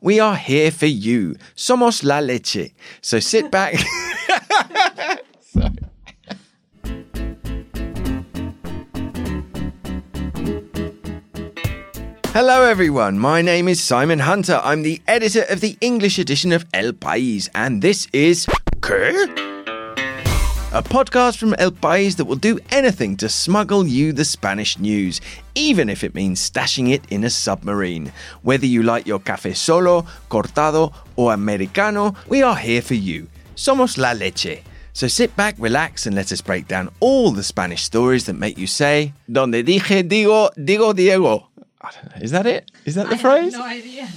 We are here for you. Somos la leche. So sit back. Hello, everyone. My name is Simon Hunter. I'm the editor of the English edition of El País, and this is. A podcast from El País that will do anything to smuggle you the Spanish news, even if it means stashing it in a submarine. Whether you like your café solo, cortado, or americano, we are here for you. Somos la leche. So sit back, relax, and let us break down all the Spanish stories that make you say, Donde dije digo, digo Diego. I don't know, Is that it? Is that the phrase? no idea.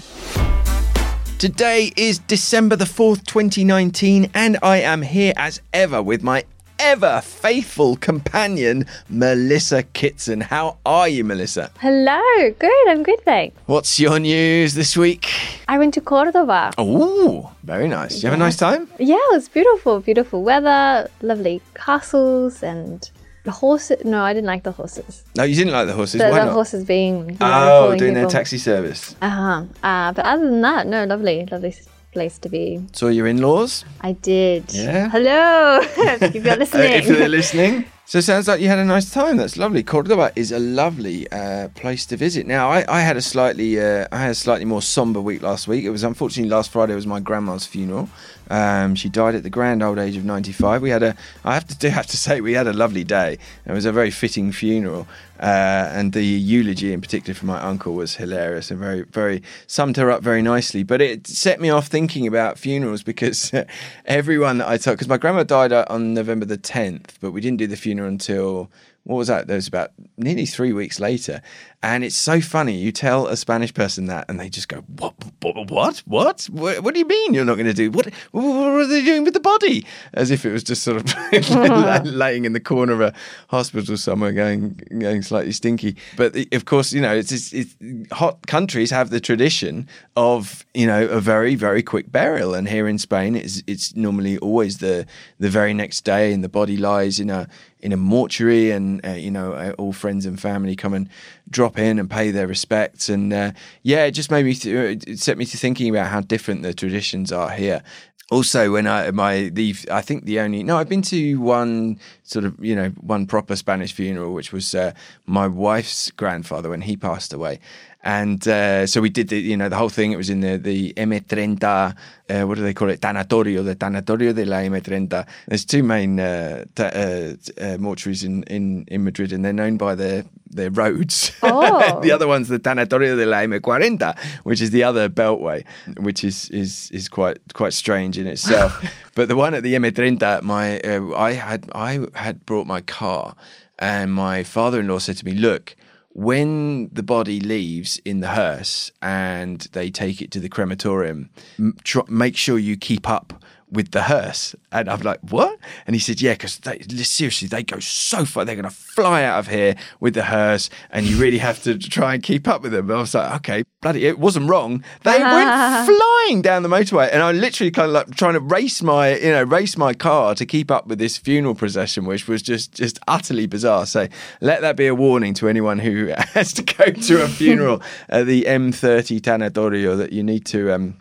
Today is December the 4th, 2019, and I am here as ever with my ever faithful companion, Melissa Kitson. How are you, Melissa? Hello, good. I'm good, thanks. What's your news this week? I went to Cordoba. Oh, very nice. Did you have a nice time? Yeah, it was beautiful, beautiful weather, lovely castles, and the horses. No, I didn't like the horses. No, you didn't like the horses. The, Why the not? horses being you know, Oh, doing their taxi service. Uh-huh. Uh But other than that, no, lovely, lovely place to be. Saw your in-laws. I did. Yeah? Hello, if you're Uh, listening. if they're listening. So it sounds like you had a nice time. That's lovely. Cordoba is a lovely uh, place to visit. Now, I, I had a slightly, uh, I had a slightly more somber week last week. It was unfortunately last Friday was my grandma's funeral. Um, she died at the grand old age of ninety five. We had a, I have to do have to say, we had a lovely day. It was a very fitting funeral, uh, and the eulogy in particular from my uncle was hilarious and very, very summed her up very nicely. But it set me off thinking about funerals because everyone that I told, because my grandma died uh, on November the tenth, but we didn't do the funeral until what was that? That was about nearly three weeks later. And it's so funny. You tell a Spanish person that, and they just go, "What? What? What? What? What, what do you mean you're not going to do? What? What are they doing with the body?" As if it was just sort of laying in the corner of a hospital somewhere, going going slightly stinky. But of course, you know, it's, it's, it's hot countries have the tradition of you know a very very quick burial, and here in Spain, it's it's normally always the the very next day, and the body lies in a in a mortuary, and uh, you know uh, all friends and family come and drop in and pay their respects, and uh, yeah, it just made me th- it set me to thinking about how different the traditions are here. Also, when I my the I think the only no I've been to one sort of you know one proper Spanish funeral, which was uh, my wife's grandfather when he passed away, and uh, so we did the you know the whole thing. It was in the the M30. Uh, what do they call it? Tanatorio, the Tanatorio de la M30. There's two main uh, ta- uh, uh, mortuaries in, in in Madrid, and they're known by their their roads. Oh. the other one's the Tanatorio de la M40, which is the other beltway, which is is is quite quite strange in itself. but the one at the M30, my uh, I had I had brought my car, and my father-in-law said to me, "Look." When the body leaves in the hearse and they take it to the crematorium, tr- make sure you keep up with the hearse. And I'm like, what? And he said, yeah, because seriously, they go so far. They're going to fly out of here with the hearse, and you really have to try and keep up with them. But I was like, okay, bloody, it wasn't wrong. They went flying down the motorway, and I literally kind of like trying to race my, you know, race my car to keep up with this funeral procession, which was just, just utterly bizarre. So let that be a warning to anyone who has to go to a funeral at the M30 Tanatorio that you need to, um,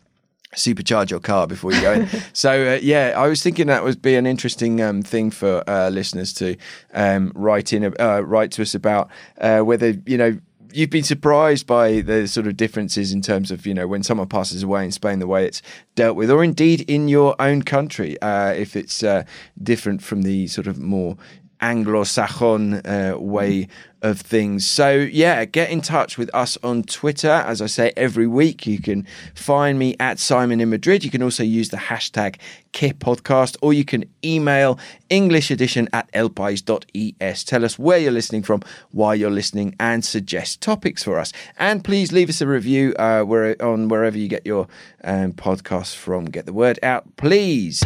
supercharge your car before you go in. so uh, yeah, I was thinking that would be an interesting um, thing for uh, listeners to um, write in, uh, write to us about uh, whether you know. You've been surprised by the sort of differences in terms of you know when someone passes away in Spain, the way it's dealt with, or indeed in your own country, uh, if it's uh, different from the sort of more Anglo-Saxon uh, way of things. So yeah, get in touch with us on Twitter. As I say every week, you can find me at Simon in Madrid. You can also use the hashtag Podcast, or you can email English edition at elpais.es. Tell us where you're listening from, why you're listening, and suggest topics for us. And please leave us a review uh, where, on wherever you get your um, podcasts from. Get the word out, please.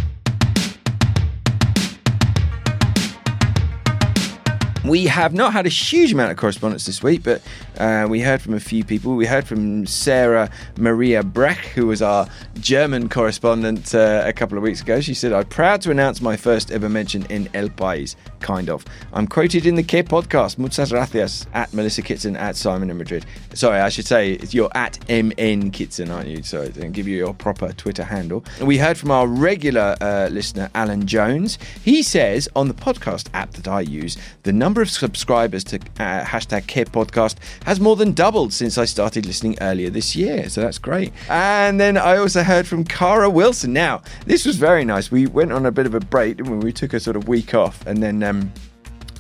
We have not had a huge amount of correspondence this week, but uh, we heard from a few people. We heard from Sarah Maria Breck, who was our German correspondent uh, a couple of weeks ago. She said, I'm proud to announce my first ever mention in El País, kind of. I'm quoted in the Qué podcast. Muchas gracias at Melissa Kitson at Simon in Madrid. Sorry, I should say you're at MN Kitson, aren't you? So I'll give you your proper Twitter handle. And we heard from our regular uh, listener, Alan Jones. He says on the podcast app that I use, the number of subscribers to uh, hashtag Qué podcast has more than doubled since I started listening earlier this year. So that's great. And then I also heard from Cara Wilson. Now, this was very nice. We went on a bit of a break, didn't we? We took a sort of week off and then. Um,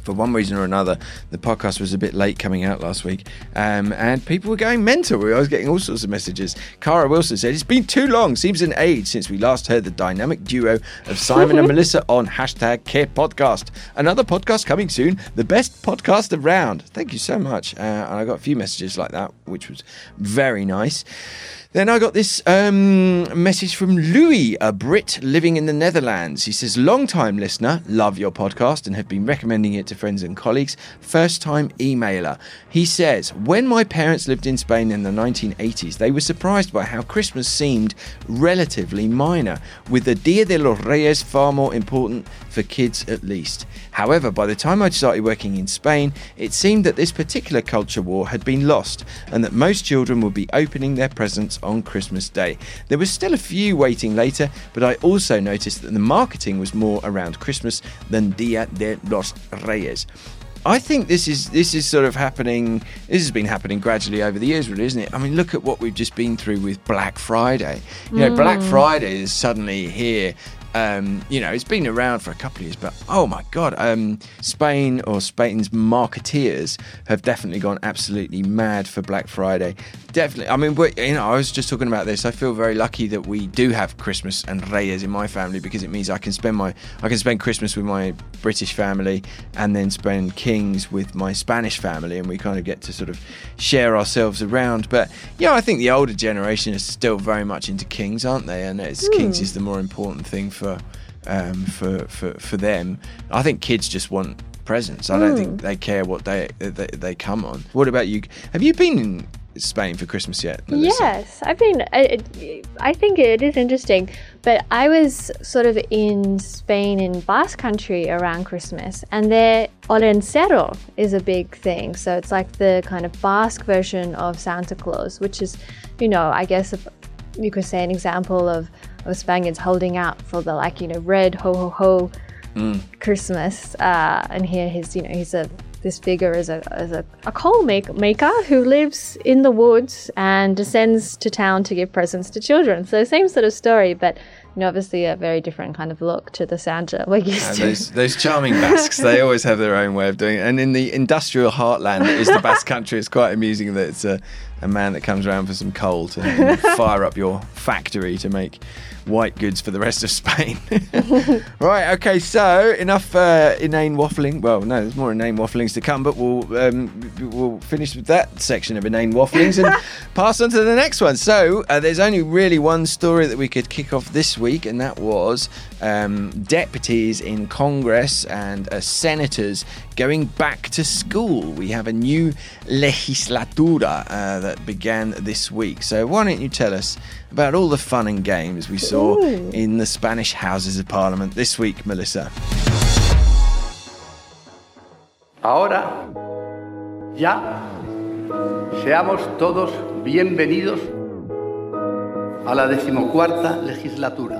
for one reason or another, the podcast was a bit late coming out last week, um, and people were going mental. I was getting all sorts of messages. Cara Wilson said, It's been too long, seems an age since we last heard the dynamic duo of Simon and Melissa on hashtag Qué Podcast. Another podcast coming soon, the best podcast around. Thank you so much. Uh, and I got a few messages like that, which was very nice. Then I got this um, message from Louis, a Brit living in the Netherlands. He says, Long time listener, love your podcast and have been recommending it to friends and colleagues. First time emailer. He says, When my parents lived in Spain in the 1980s, they were surprised by how Christmas seemed relatively minor, with the Dia de los Reyes far more important for kids at least. However, by the time I'd started working in Spain, it seemed that this particular culture war had been lost and that most children would be opening their presents on Christmas Day. There was still a few waiting later, but I also noticed that the marketing was more around Christmas than Dia de los Reyes. I think this is this is sort of happening. This has been happening gradually over the years, really, isn't it? I mean, look at what we've just been through with Black Friday. You know, Black mm. Friday is suddenly here. Um, you know, it's been around for a couple of years, but oh my god, um, Spain or Spain's marketeers have definitely gone absolutely mad for Black Friday. Definitely, I mean, you know, I was just talking about this. I feel very lucky that we do have Christmas and Reyes in my family because it means I can spend my I can spend Christmas with my British family and then spend Kings with my Spanish family, and we kind of get to sort of share ourselves around. But yeah, I think the older generation is still very much into Kings, aren't they? And it's Kings is the more important thing for um, for for for them. I think kids just want presents. I don't think they care what they, they they come on. What about you? Have you been in Spain for Christmas yet? Melissa? Yes, I've been. I, I think it is interesting, but I was sort of in Spain in Basque Country around Christmas, and there Olentzero is a big thing. So it's like the kind of Basque version of Santa Claus, which is, you know, I guess you could say an example of of Spaniards holding out for the like you know red ho ho ho Christmas, uh, and here he's you know he's a this figure is a, is a, a coal make, maker who lives in the woods and descends to town to give presents to children. So same sort of story, but you know, obviously a very different kind of look to the Santa we're used And to. those, those charming Basques, they always have their own way of doing it. And in the industrial heartland that is the Basque country, it's quite amusing that it's a, a man that comes around for some coal to fire up your factory to make white goods for the rest of Spain. right, okay, so enough uh, inane waffling. Well, no, there's more inane wafflings to come, but we'll um, we'll finish with that section of inane wafflings and pass on to the next one. So uh, there's only really one story that we could kick off this week, and that was um, deputies in Congress and uh, senators going back to school. We have a new legislatura uh, that began this week. So why don't you tell us about all the fun and games we saw Ooh. in the Spanish Houses of Parliament this week, Melissa? Ahora, ya, seamos todos bienvenidos a la decimocuarta legislatura.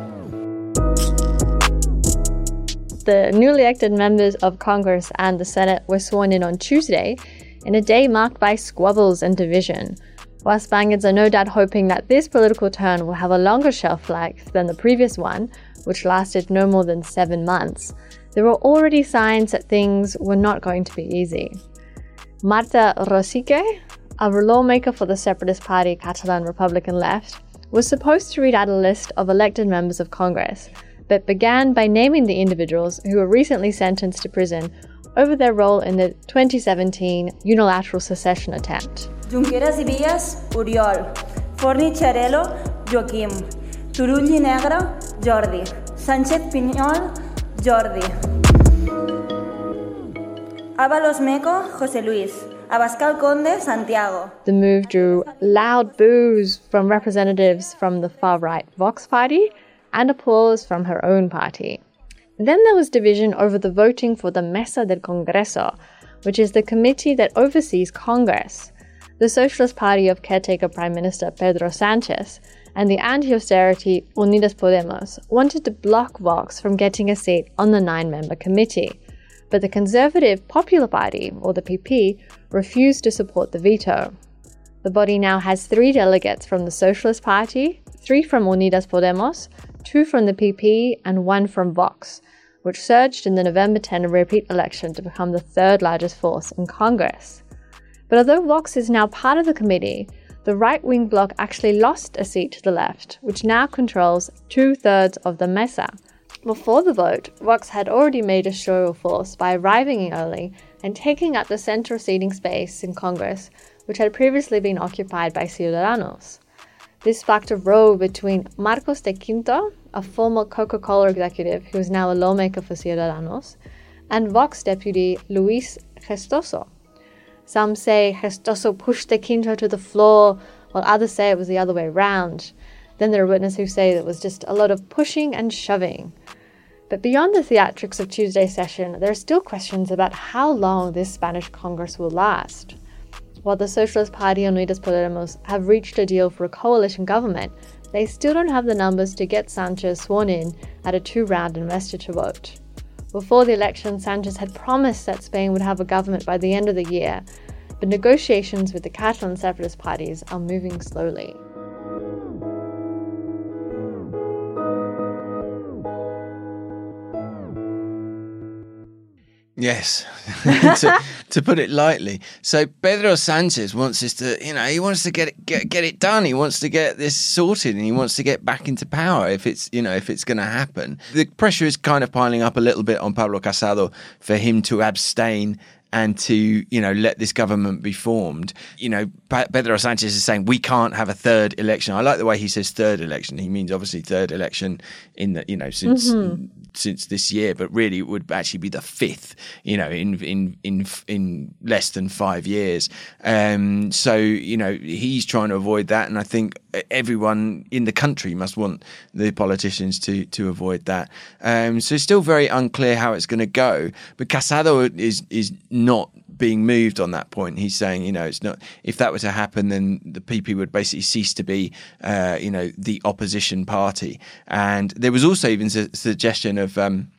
The newly elected members of Congress and the Senate were sworn in on Tuesday in a day marked by squabbles and division. While Spaniards are no doubt hoping that this political turn will have a longer shelf life than the previous one, which lasted no more than seven months, there were already signs that things were not going to be easy. Marta Rosique, a lawmaker for the separatist party Catalan Republican Left, was supposed to read out a list of elected members of Congress, but began by naming the individuals who were recently sentenced to prison over their role in the 2017 unilateral secession attempt. Junqueras i Vies, Oriol. Forni Xarelo, Joaquim. Turull i Negre, Jordi. Sánchez Picanyol, Jordi. Ábalos Meco, José Luis. Abascal Conde, Santiago. The move drew loud boos from representatives from the far right Vox party and applause from her own party. Then there was division over the voting for the Mesa del Congreso, which is the committee that oversees Congress. The Socialist Party of caretaker Prime Minister Pedro Sanchez and the anti austerity Unidas Podemos wanted to block Vox from getting a seat on the nine member committee. But the Conservative Popular Party, or the PP, refused to support the veto. The body now has three delegates from the Socialist Party, three from Unidas Podemos, two from the PP, and one from Vox, which surged in the November 10 repeat election to become the third largest force in Congress. But although Vox is now part of the committee, the right wing bloc actually lost a seat to the left, which now controls two thirds of the Mesa. Before the vote, Vox had already made a show of force by arriving early and taking up the central seating space in Congress, which had previously been occupied by Ciudadanos. This sparked a row between Marcos de Quinto, a former Coca Cola executive who is now a lawmaker for Ciudadanos, and Vox deputy Luis Gestoso. Some say Gestoso pushed de Quinto to the floor, while others say it was the other way round. Then there are witnesses who say it was just a lot of pushing and shoving. But beyond the theatrics of Tuesday's session, there are still questions about how long this Spanish Congress will last. While the Socialist Party and Unidas Podemos have reached a deal for a coalition government, they still don't have the numbers to get Sanchez sworn in at a two round investiture vote. Before the election, Sanchez had promised that Spain would have a government by the end of the year, but negotiations with the Catalan separatist parties are moving slowly. Yes, to, to, put it lightly. So Pedro Sanchez wants us to, you know, he wants to get it, get get it done. He wants to get this sorted, and he wants to get back into power if it's, you know, if it's going to happen. The pressure is kind of piling up a little bit on Pablo Casado for him to abstain and to you know let this government be formed. You know, Pedro Sanchez is saying we can't have a third election. I like the way he says third election. He means obviously third election in the you know since mm-hmm since this year, but really it would actually be the fifth, you know, in in in in less than five years. Um, so you know he's trying to avoid that, and I think everyone in the country must want the politicians to to avoid that. Um, so it's still very unclear how it's going to go. But Casado is is not being moved on that point. He's saying, you know, it's not if that were to happen, then the PP would basically cease to be, uh, you know, the opposition party. And there was also even a suggestion of um,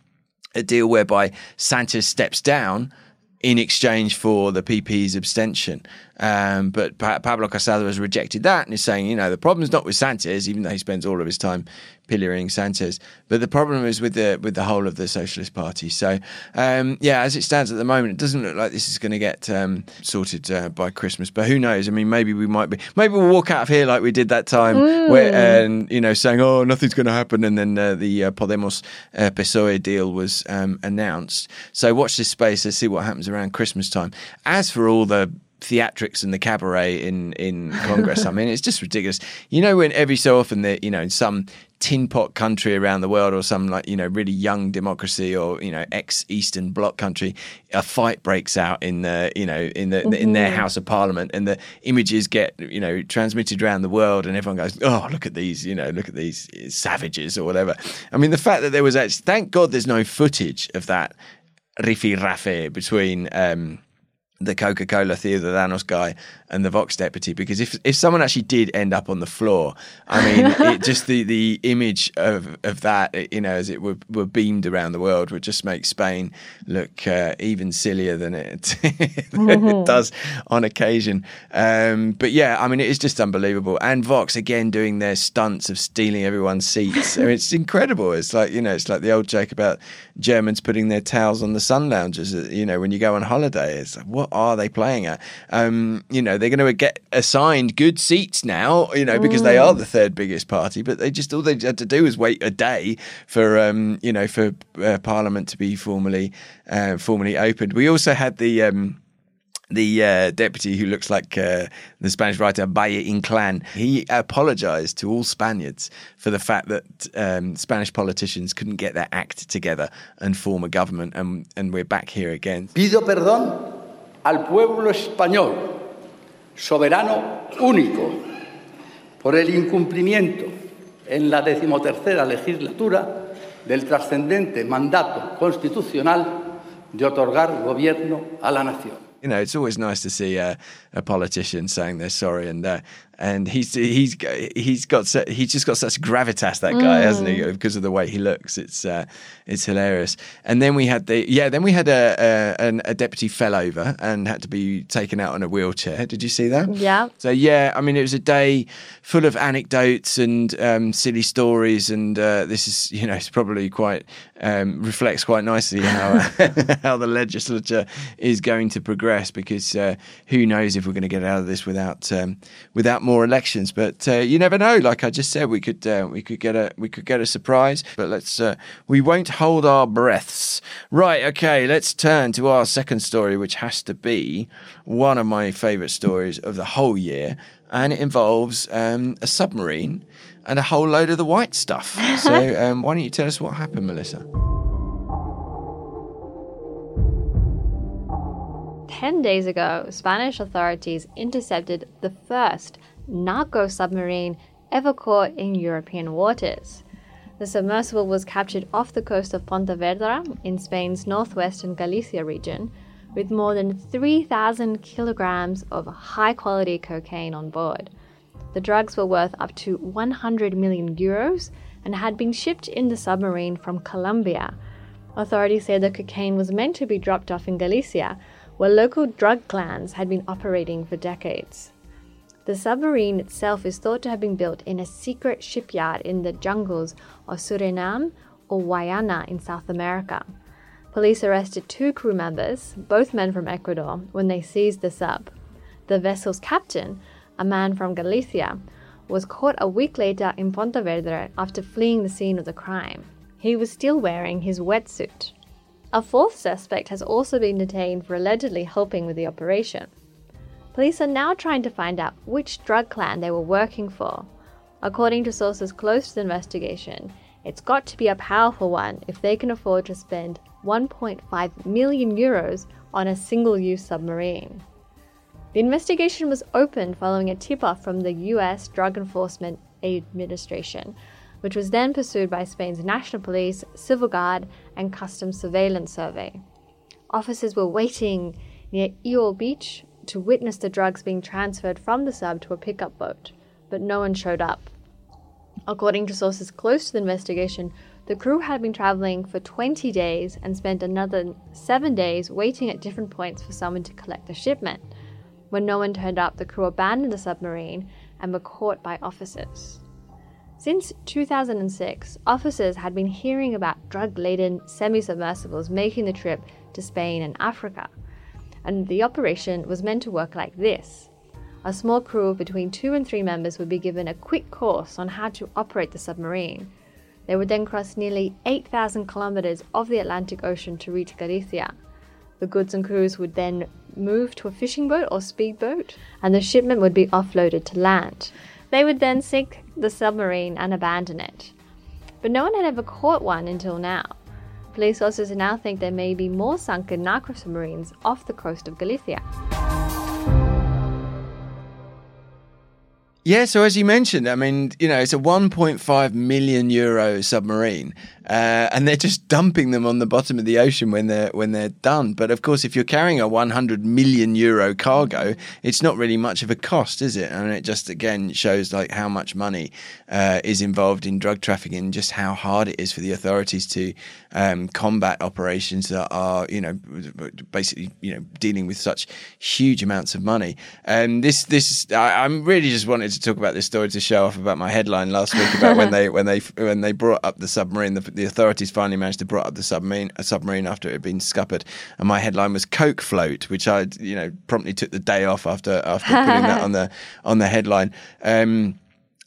a deal whereby Sanchez steps down in exchange for the PP's abstention. Um, but pa- Pablo Casado has rejected that and is saying, you know, the problem's not with Sanchez, even though he spends all of his time pillorying Sanchez, but the problem is with the with the whole of the Socialist Party. So, um, yeah, as it stands at the moment, it doesn't look like this is going to get um, sorted uh, by Christmas. But who knows? I mean, maybe we might be. Maybe we'll walk out of here like we did that time, mm. where and you know, saying, "Oh, nothing's going to happen," and then uh, the uh, Podemos uh, PSOE deal was um, announced. So watch this space. Let's see what happens around Christmas time. As for all the theatrics and the cabaret in in Congress. I mean, it's just ridiculous. You know, when every so often that you know in some tin pot country around the world or some like you know really young democracy or you know ex Eastern Bloc country, a fight breaks out in the you know in the, mm-hmm. in their mm-hmm. House of Parliament, and the images get you know transmitted around the world, and everyone goes, oh look at these you know look at these savages or whatever. I mean, the fact that there was actually thank God there's no footage of that riffy raffy between. Um, the Coca Cola Ciudadanos guy and the Vox deputy because if if someone actually did end up on the floor, I mean, it, just the, the image of of that, you know, as it were, were beamed around the world would just make Spain look uh, even sillier than it, mm-hmm. it does on occasion. Um, but yeah, I mean, it is just unbelievable. And Vox again doing their stunts of stealing everyone's seats. I mean, it's incredible. It's like you know, it's like the old joke about Germans putting their towels on the sun lounges. You know, when you go on holiday, it's like, what are they playing at? Um, you know they're going to get assigned good seats now, you know, because mm. they are mm. the third biggest party. But they just all they had to do was wait a day for, um, you know, for uh, Parliament to be formally uh, formally opened. We also had the. Um, the uh, deputy who looks like uh, the Spanish writer Valle Inclán, he apologized to all Spaniards for the fact that um, Spanish politicians couldn't get their act together and form a government. And, and we're back here again. Pido perdón al pueblo español, soberano único, por el incumplimiento en la decimotercera legislatura del trascendente mandato constitucional de otorgar gobierno a la nación. And he's he's he's got he's just got such gravitas that guy, mm. hasn't he? Mm. Because of the way he looks, it's uh, it's hilarious. And then we had the yeah, then we had a a, a deputy fell over and had to be taken out on a wheelchair. Did you see that? Yeah. So yeah, I mean, it was a day full of anecdotes and um, silly stories, and uh, this is you know it's probably quite um, reflects quite nicely how how the legislature is going to progress because uh, who knows if we're going to get out of this without um, without more elections. But uh, you never know. Like I just said, we could uh, we could get a we could get a surprise. But let's uh, we won't hold our breaths. Right. Okay. Let's turn to our second story, which has to be one of my favourite stories of the whole year, and it involves um, a submarine and a whole load of the white stuff. so um, why don't you tell us what happened, Melissa? 10 days ago, Spanish authorities intercepted the first narco submarine ever caught in European waters. The submersible was captured off the coast of Pontevedra in Spain's northwestern Galicia region with more than 3,000 kilograms of high quality cocaine on board. The drugs were worth up to 100 million euros and had been shipped in the submarine from Colombia. Authorities say the cocaine was meant to be dropped off in Galicia, where local drug clans had been operating for decades. The submarine itself is thought to have been built in a secret shipyard in the jungles of Suriname or Guyana in South America. Police arrested two crew members, both men from Ecuador, when they seized the sub. The vessel's captain, a man from Galicia, was caught a week later in Pontevedra after fleeing the scene of the crime. He was still wearing his wetsuit. A fourth suspect has also been detained for allegedly helping with the operation. Police are now trying to find out which drug clan they were working for. According to sources close to the investigation, it's got to be a powerful one if they can afford to spend 1.5 million euros on a single use submarine. The investigation was opened following a tip off from the US Drug Enforcement Administration, which was then pursued by Spain's National Police, Civil Guard, and Customs Surveillance Survey. Officers were waiting near Eel Beach to witness the drugs being transferred from the sub to a pickup boat, but no one showed up. According to sources close to the investigation, the crew had been traveling for 20 days and spent another seven days waiting at different points for someone to collect the shipment. When no one turned up, the crew abandoned the submarine and were caught by officers. Since 2006, officers had been hearing about drug laden semi submersibles making the trip to Spain and Africa and the operation was meant to work like this. A small crew of between two and three members would be given a quick course on how to operate the submarine. They would then cross nearly 8,000 kilometers of the Atlantic Ocean to reach Galicia. The goods and crews would then move to a fishing boat or speedboat, and the shipment would be offloaded to land. They would then sink the submarine and abandon it. But no one had ever caught one until now. Police sources now think there may be more sunken narco submarines off the coast of Galicia. Yeah, so as you mentioned, I mean, you know, it's a 1.5 million euro submarine, uh, and they're just dumping them on the bottom of the ocean when they're when they're done. But of course, if you're carrying a 100 million euro cargo, it's not really much of a cost, is it? I and mean, it just again shows like how much money uh, is involved in drug trafficking, and just how hard it is for the authorities to um, combat operations that are, you know, basically, you know, dealing with such huge amounts of money. And this, this, I, I'm really just wanted to talk about this story to show off about my headline last week about when they when they when they brought up the submarine. The, the authorities finally managed to brought up the submarine a submarine after it had been scuppered, and my headline was "Coke float," which I you know promptly took the day off after after putting that on the on the headline. Um,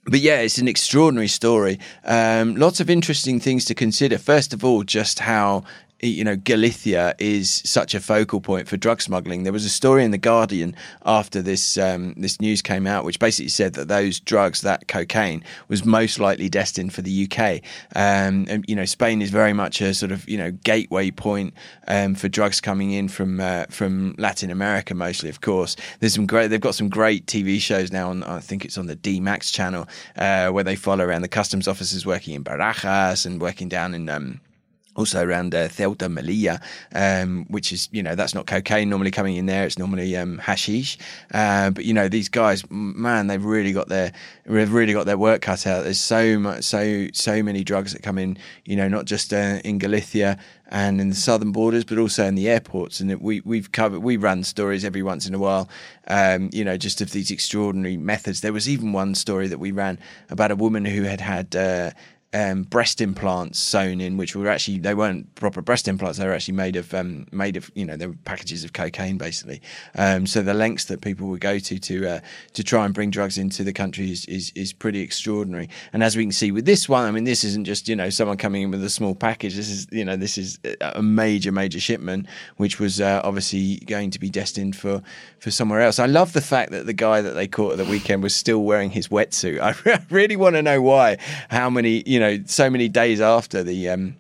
but yeah, it's an extraordinary story. Um, lots of interesting things to consider. First of all, just how you know Galicia is such a focal point for drug smuggling. There was a story in the Guardian after this um, this news came out, which basically said that those drugs, that cocaine, was most likely destined for the UK. Um, and you know, Spain is very much a sort of you know gateway point um, for drugs coming in from uh, from Latin America, mostly, of course. There's some great. They've got some great TV shows now on. I think it's on the DMAX channel uh, where they follow around the customs officers working in Barajas and working down in. Also around uh, Ceuta, Melilla, um, which is, you know, that's not cocaine normally coming in there. It's normally um, hashish. Uh, but, you know, these guys, man, they've really got their, they've really got their work cut out. There's so much, so, so many drugs that come in, you know, not just uh, in Galicia and in the southern borders, but also in the airports. And we, we've covered, we run stories every once in a while, um, you know, just of these extraordinary methods. There was even one story that we ran about a woman who had had, uh, um, breast implants sewn in, which were actually they weren't proper breast implants. They were actually made of um, made of you know they were packages of cocaine basically. Um, so the lengths that people would go to to uh, to try and bring drugs into the country is, is, is pretty extraordinary. And as we can see with this one, I mean this isn't just you know someone coming in with a small package. This is you know this is a major major shipment which was uh, obviously going to be destined for for somewhere else. I love the fact that the guy that they caught at the weekend was still wearing his wetsuit. I really want to know why. How many you know, so many days after the um,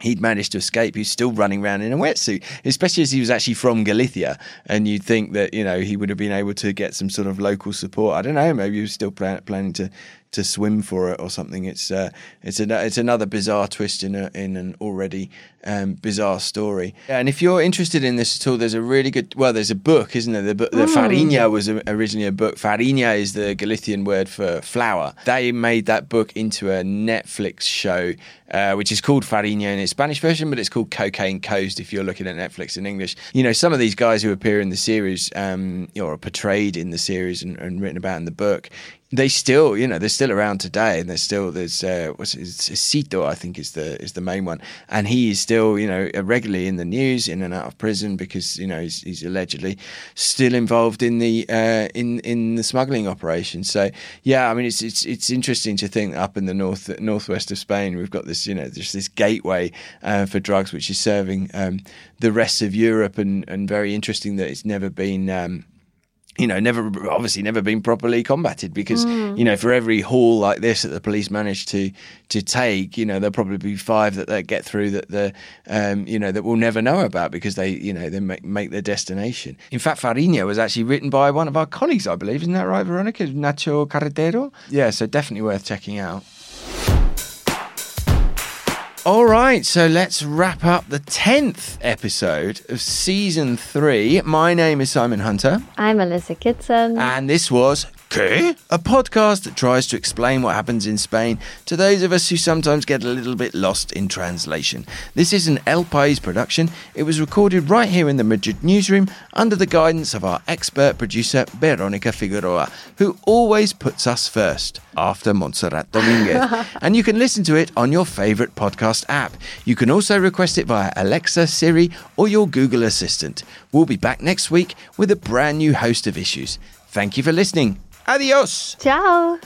he'd managed to escape. He's still running around in a wetsuit, especially as he was actually from Galicia. And you'd think that you know he would have been able to get some sort of local support. I don't know. Maybe he was still plan- planning to to swim for it or something. It's uh, it's an, it's another bizarre twist in a, in an already um, bizarre story. And if you're interested in this at all, there's a really good well, there's a book, isn't there? The, book, the mm. fariña was originally a book. Fariña is the Galician word for flour. They made that book into a Netflix show, uh, which is called Fariña in its Spanish version, but it's called Cocaine Coast if you're looking at Netflix in English. You know, some of these guys who appear in the series um, or are portrayed in the series and, and written about in the book, they still, you know, they're still around today, and there's still there's uh, what's it, Sito, I think is the is the main one, and he is still, you know, regularly in the news, in and out of prison because you know he's, he's allegedly still involved in the uh, in in the smuggling operation. So yeah, I mean, it's it's it's interesting to think up in the north northwest of Spain, we've got this, you know, just this gateway uh, for drugs, which is serving um, the rest of Europe, and and very interesting that it's never been. Um, you know, never obviously never been properly combated because mm. you know for every haul like this that the police manage to to take, you know, there'll probably be five that they get through that the um, you know that we'll never know about because they you know they make, make their destination. In fact, Fariña was actually written by one of our colleagues, I believe, isn't that right, Veronica? Nacho Carretero. Yeah, so definitely worth checking out. All right, so let's wrap up the 10th episode of season three. My name is Simon Hunter. I'm Alyssa Kitson. And this was ¿Qué? A podcast that tries to explain what happens in Spain to those of us who sometimes get a little bit lost in translation. This is an El País production. It was recorded right here in the Madrid newsroom under the guidance of our expert producer, Veronica Figueroa, who always puts us first after Montserrat Dominguez. and you can listen to it on your favourite podcast app. You can also request it via Alexa, Siri, or your Google Assistant. We'll be back next week with a brand new host of issues. Thank you for listening. Adiós. Chao.